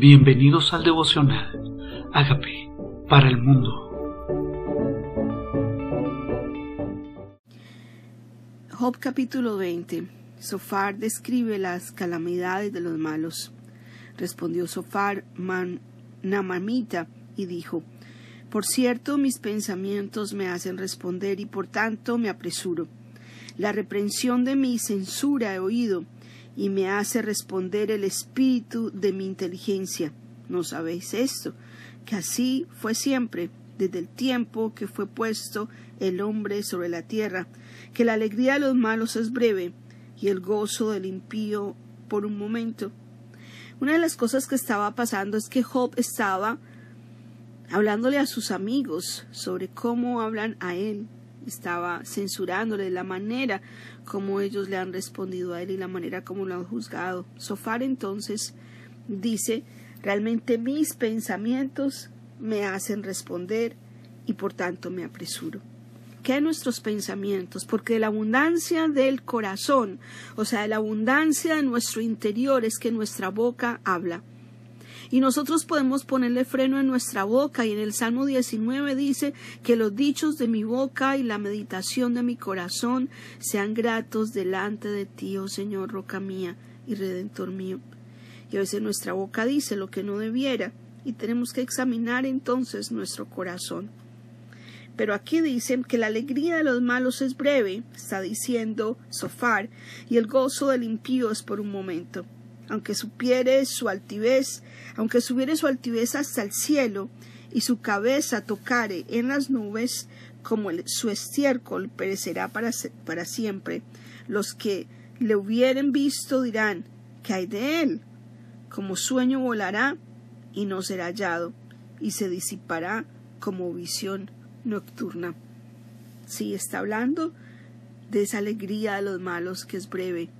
Bienvenidos al devocional. Hágame para el mundo. Job capítulo 20. Sofar describe las calamidades de los malos. Respondió Sofar man, Namamita y dijo, Por cierto, mis pensamientos me hacen responder y por tanto me apresuro. La reprensión de mi censura he oído y me hace responder el espíritu de mi inteligencia. ¿No sabéis esto? Que así fue siempre, desde el tiempo que fue puesto el hombre sobre la tierra, que la alegría de los malos es breve y el gozo del impío por un momento. Una de las cosas que estaba pasando es que Job estaba hablándole a sus amigos sobre cómo hablan a él, estaba censurándole la manera como ellos le han respondido a él y la manera como lo han juzgado. Sofar entonces dice, realmente mis pensamientos me hacen responder y por tanto me apresuro. ¿Qué nuestros pensamientos? Porque de la abundancia del corazón, o sea, de la abundancia de nuestro interior es que nuestra boca habla. Y nosotros podemos ponerle freno en nuestra boca y en el Salmo 19 dice que los dichos de mi boca y la meditación de mi corazón sean gratos delante de ti, oh Señor, roca mía y redentor mío. Y a veces nuestra boca dice lo que no debiera y tenemos que examinar entonces nuestro corazón. Pero aquí dicen que la alegría de los malos es breve, está diciendo Sofar, y el gozo del impío es por un momento aunque supiere su altivez, aunque subiere su altivez hasta el cielo, y su cabeza tocare en las nubes, como su estiércol perecerá para, para siempre. Los que le hubieren visto dirán, ¿qué hay de él? Como sueño volará y no será hallado, y se disipará como visión nocturna. Sí, está hablando de esa alegría de los malos que es breve,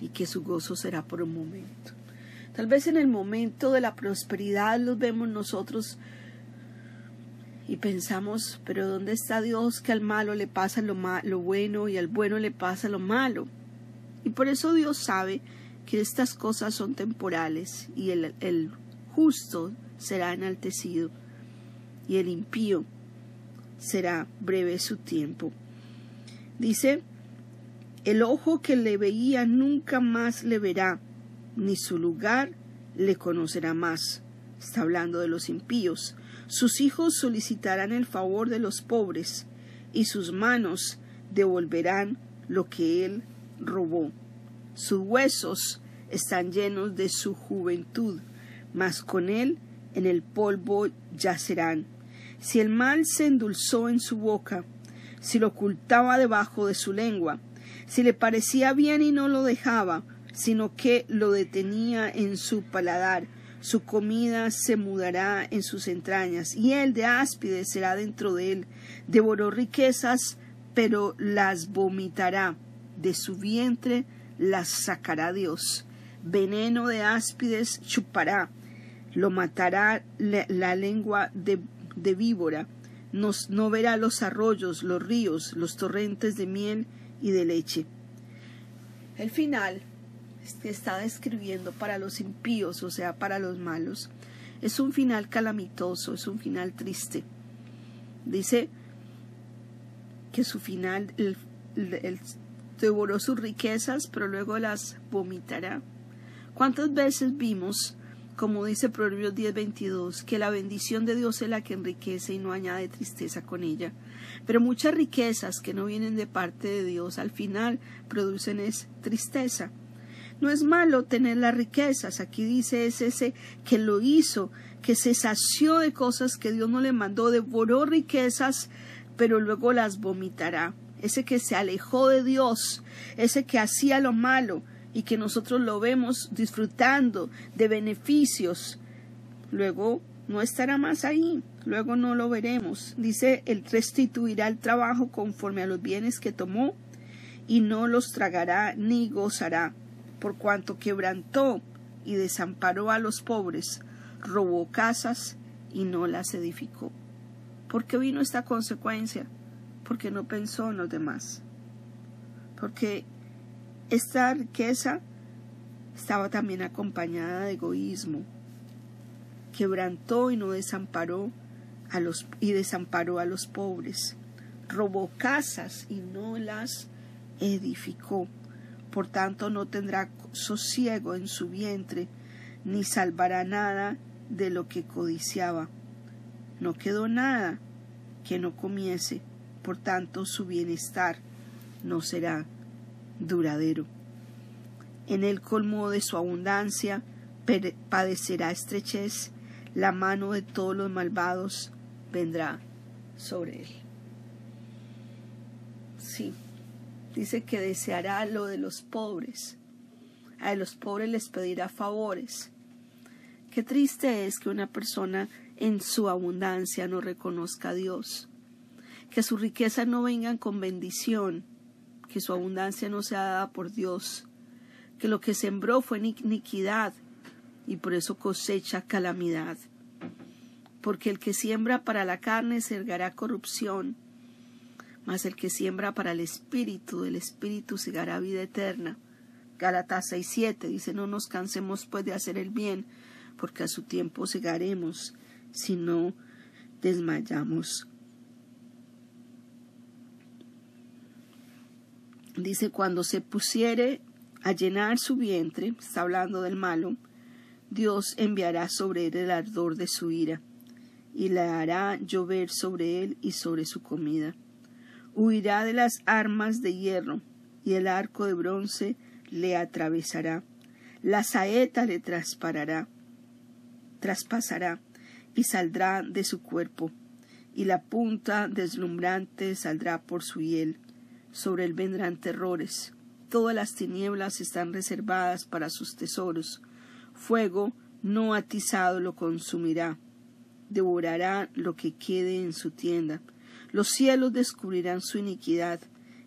y que su gozo será por un momento. Tal vez en el momento de la prosperidad los vemos nosotros y pensamos, pero ¿dónde está Dios que al malo le pasa lo, lo bueno y al bueno le pasa lo malo? Y por eso Dios sabe que estas cosas son temporales y el justo será enaltecido y el impío será breve su tiempo. Dice el ojo que le veía nunca más le verá, ni su lugar le conocerá más. Está hablando de los impíos. Sus hijos solicitarán el favor de los pobres, y sus manos devolverán lo que él robó. Sus huesos están llenos de su juventud, mas con él en el polvo yacerán. Si el mal se endulzó en su boca, si lo ocultaba debajo de su lengua, si le parecía bien y no lo dejaba, sino que lo detenía en su paladar, su comida se mudará en sus entrañas, y él de áspide será dentro de él. Devoró riquezas, pero las vomitará. De su vientre las sacará Dios. Veneno de áspides chupará. Lo matará la, lengua de, de víbora. Nos, no verá los arroyos, los ríos, los torrentes de miel y de leche. El final que está describiendo para los impíos, o sea, para los malos, es un final calamitoso, es un final triste. Dice que su final, devoró sus riquezas, pero luego las vomitará. ¿Cuántas veces vimos como dice Proverbios 10:22, que la bendición de Dios es la que enriquece y no añade tristeza con ella. Pero muchas riquezas que no vienen de parte de Dios al final producen es tristeza. No es malo tener las riquezas, aquí dice es ese que lo hizo, que se sació de cosas que Dios no le mandó, devoró riquezas, pero luego las vomitará. Ese que se alejó de Dios, ese que hacía lo malo, y que nosotros lo vemos disfrutando de beneficios, luego no estará más ahí, luego no lo veremos. Dice, él restituirá el trabajo conforme a los bienes que tomó y no los tragará ni gozará, por cuanto quebrantó y desamparó a los pobres, robó casas y no las edificó. ¿Por qué vino esta consecuencia? Porque no pensó en los demás. Porque esta riqueza estaba también acompañada de egoísmo, quebrantó y no desamparó a los y desamparó a los pobres, robó casas y no las edificó. Por tanto no tendrá sosiego en su vientre, ni salvará nada de lo que codiciaba. No quedó nada que no comiese, por tanto su bienestar no será duradero. En el colmo de su abundancia padecerá estrechez, la mano de todos los malvados vendrá sobre él. Sí, dice que deseará lo de los pobres, a los pobres les pedirá favores. Qué triste es que una persona en su abundancia no reconozca a Dios, que su riqueza no venga con bendición, que su abundancia no sea dada por Dios, que lo que sembró fue iniquidad y por eso cosecha calamidad. Porque el que siembra para la carne segará corrupción, mas el que siembra para el espíritu, del espíritu segará vida eterna. Gálatas 6:7 dice, no nos cansemos pues de hacer el bien, porque a su tiempo segaremos, si no desmayamos. Dice, cuando se pusiere a llenar su vientre, está hablando del malo, Dios enviará sobre él el ardor de su ira, y le hará llover sobre él y sobre su comida. Huirá de las armas de hierro, y el arco de bronce le atravesará. La saeta le trasparará, traspasará, y saldrá de su cuerpo, y la punta deslumbrante saldrá por su hiel. Sobre él vendrán terrores. Todas las tinieblas están reservadas para sus tesoros fuego no atizado lo consumirá, devorará lo que quede en su tienda. Los cielos descubrirán su iniquidad,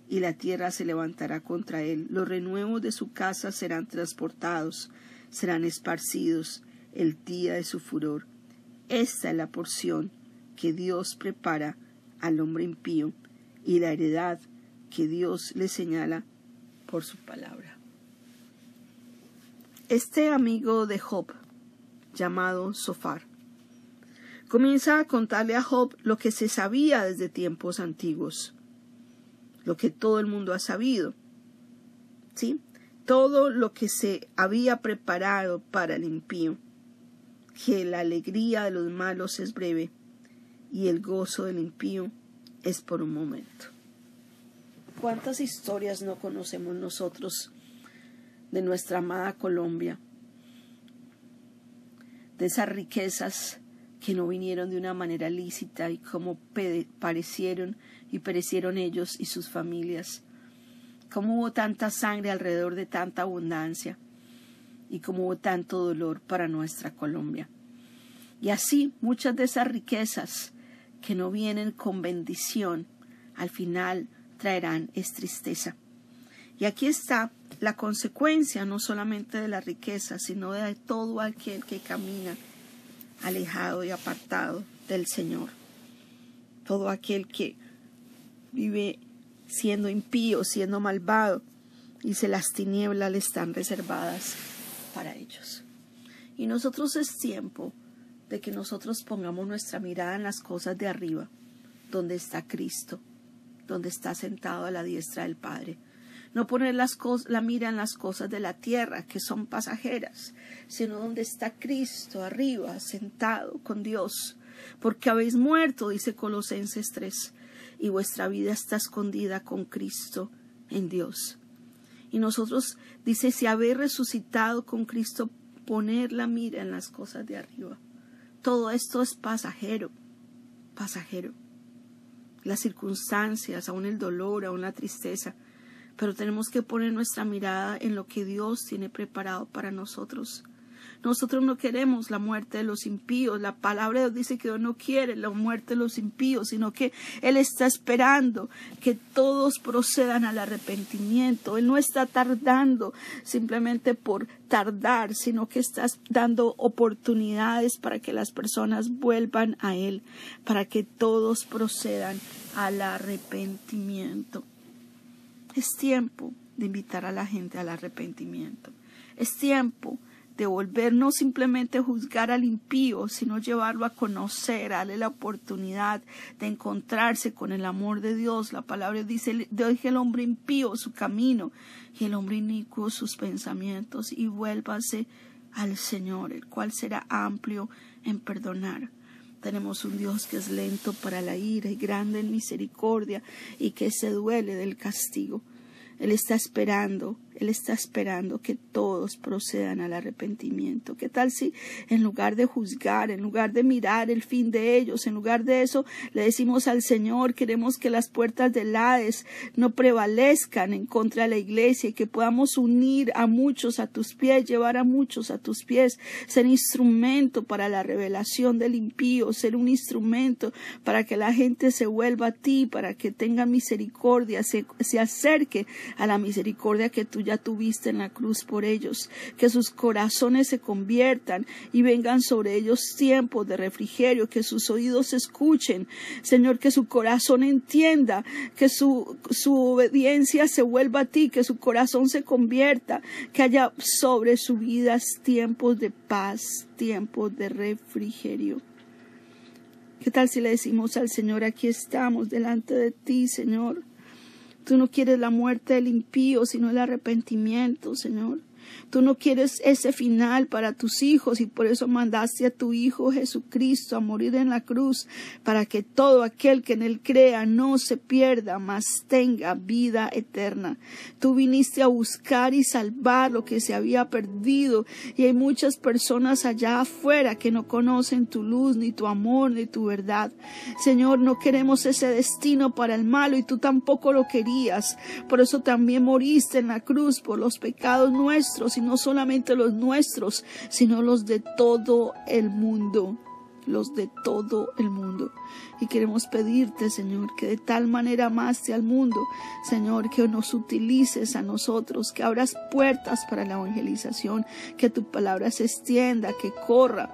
y la tierra se levantará contra él. Los renuevos de su casa serán transportados, serán esparcidos el día de su furor. Esta es la porción que Dios prepara al hombre impío y la heredad que Dios le señala por su palabra. Este amigo de Job, llamado Sofar, comienza a contarle a Job lo que se sabía desde tiempos antiguos, lo que todo el mundo ha sabido, ¿sí? Todo lo que se había preparado para el impío, que la alegría de los malos es breve y el gozo del impío es por un momento. ¿Cuántas historias no conocemos nosotros de nuestra amada Colombia, de esas riquezas que no vinieron de una manera lícita y cómo parecieron y perecieron ellos y sus familias, cómo hubo tanta sangre alrededor de tanta abundancia y cómo hubo tanto dolor para nuestra Colombia. Y así muchas de esas riquezas que no vienen con bendición, al final traerán es tristeza. Y aquí está la consecuencia no solamente de la riqueza, sino de todo aquel que camina alejado y apartado del Señor. Todo aquel que vive siendo impío, siendo malvado, y se las tinieblas le están reservadas para ellos. Y nosotros es tiempo de que nosotros pongamos nuestra mirada en las cosas de arriba, donde está Cristo, donde está sentado a la diestra del Padre no poner la mira en las cosas de la tierra, que son pasajeras, sino donde está Cristo arriba, sentado con Dios. Porque habéis muerto, dice Colosenses 3, y vuestra vida está escondida con Cristo en Dios. Y nosotros, dice, si habéis resucitado con Cristo, poner la mira en las cosas de arriba. Todo esto es pasajero, pasajero. Las circunstancias, aún el dolor, aún la tristeza, pero tenemos que poner nuestra mirada en lo que Dios tiene preparado para nosotros. Nosotros no queremos la muerte de los impíos. La palabra de Dios dice que Dios no quiere la muerte de los impíos, sino que Él está esperando que todos procedan al arrepentimiento. Él no está tardando simplemente por tardar, sino que está dando oportunidades para que las personas vuelvan a Él, para que todos procedan al arrepentimiento. Es tiempo de invitar a la gente al arrepentimiento. Es tiempo de volver no simplemente juzgar al impío, sino llevarlo a conocer, darle la oportunidad de encontrarse con el amor de Dios. La palabra dice, deje el hombre impío su camino y el hombre inicuo sus pensamientos y vuélvase al Señor, el cual será amplio en perdonar. Tenemos un Dios que es lento para la ira y grande en misericordia y que se duele del castigo. Él está esperando él está esperando que todos procedan al arrepentimiento. ¿Qué tal si en lugar de juzgar, en lugar de mirar el fin de ellos, en lugar de eso, le decimos al Señor, queremos que las puertas del Hades no prevalezcan en contra de la iglesia y que podamos unir a muchos a tus pies, llevar a muchos a tus pies, ser instrumento para la revelación del impío, ser un instrumento para que la gente se vuelva a ti, para que tenga misericordia, se, se acerque a la misericordia que tú ya tuviste en la cruz por ellos, que sus corazones se conviertan y vengan sobre ellos tiempos de refrigerio, que sus oídos escuchen, Señor, que su corazón entienda, que su, su obediencia se vuelva a ti, que su corazón se convierta, que haya sobre su vida tiempos de paz, tiempos de refrigerio. ¿Qué tal si le decimos al Señor, aquí estamos delante de ti, Señor? Tú no quieres la muerte del impío, sino el arrepentimiento, Señor. Tú no quieres ese final para tus hijos y por eso mandaste a tu Hijo Jesucristo a morir en la cruz para que todo aquel que en él crea no se pierda, mas tenga vida eterna. Tú viniste a buscar y salvar lo que se había perdido y hay muchas personas allá afuera que no conocen tu luz, ni tu amor, ni tu verdad. Señor, no queremos ese destino para el malo y tú tampoco lo querías. Por eso también moriste en la cruz por los pecados nuestros y no solamente los nuestros, sino los de todo el mundo los de todo el mundo. Y queremos pedirte, Señor, que de tal manera amaste al mundo, Señor, que nos utilices a nosotros, que abras puertas para la evangelización, que tu palabra se extienda, que corra,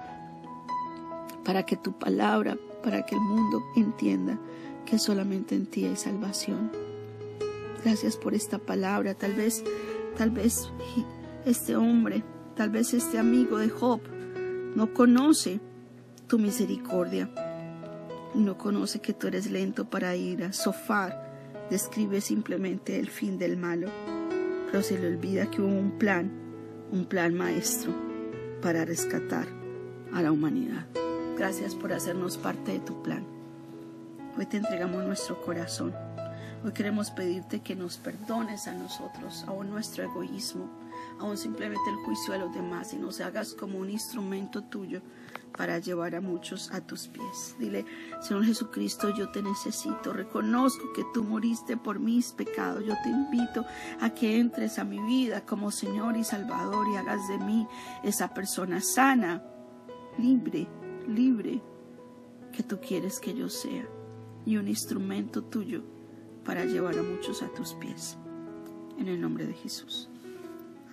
para que tu palabra, para que el mundo entienda que solamente en ti hay salvación. Gracias por esta palabra. Tal vez, tal vez este hombre, tal vez este amigo de Job, no conoce tu misericordia. No conoce que tú eres lento para ir a sofar. Describe simplemente el fin del malo. Pero se le olvida que hubo un plan, un plan maestro para rescatar a la humanidad. Gracias por hacernos parte de tu plan. Hoy te entregamos nuestro corazón. Hoy queremos pedirte que nos perdones a nosotros, a nuestro egoísmo, aún simplemente el juicio a los demás y nos hagas como un instrumento tuyo para llevar a muchos a tus pies. Dile, Señor Jesucristo, yo te necesito, reconozco que tú moriste por mis pecados, yo te invito a que entres a mi vida como Señor y Salvador y hagas de mí esa persona sana, libre, libre, que tú quieres que yo sea y un instrumento tuyo para llevar a muchos a tus pies. En el nombre de Jesús.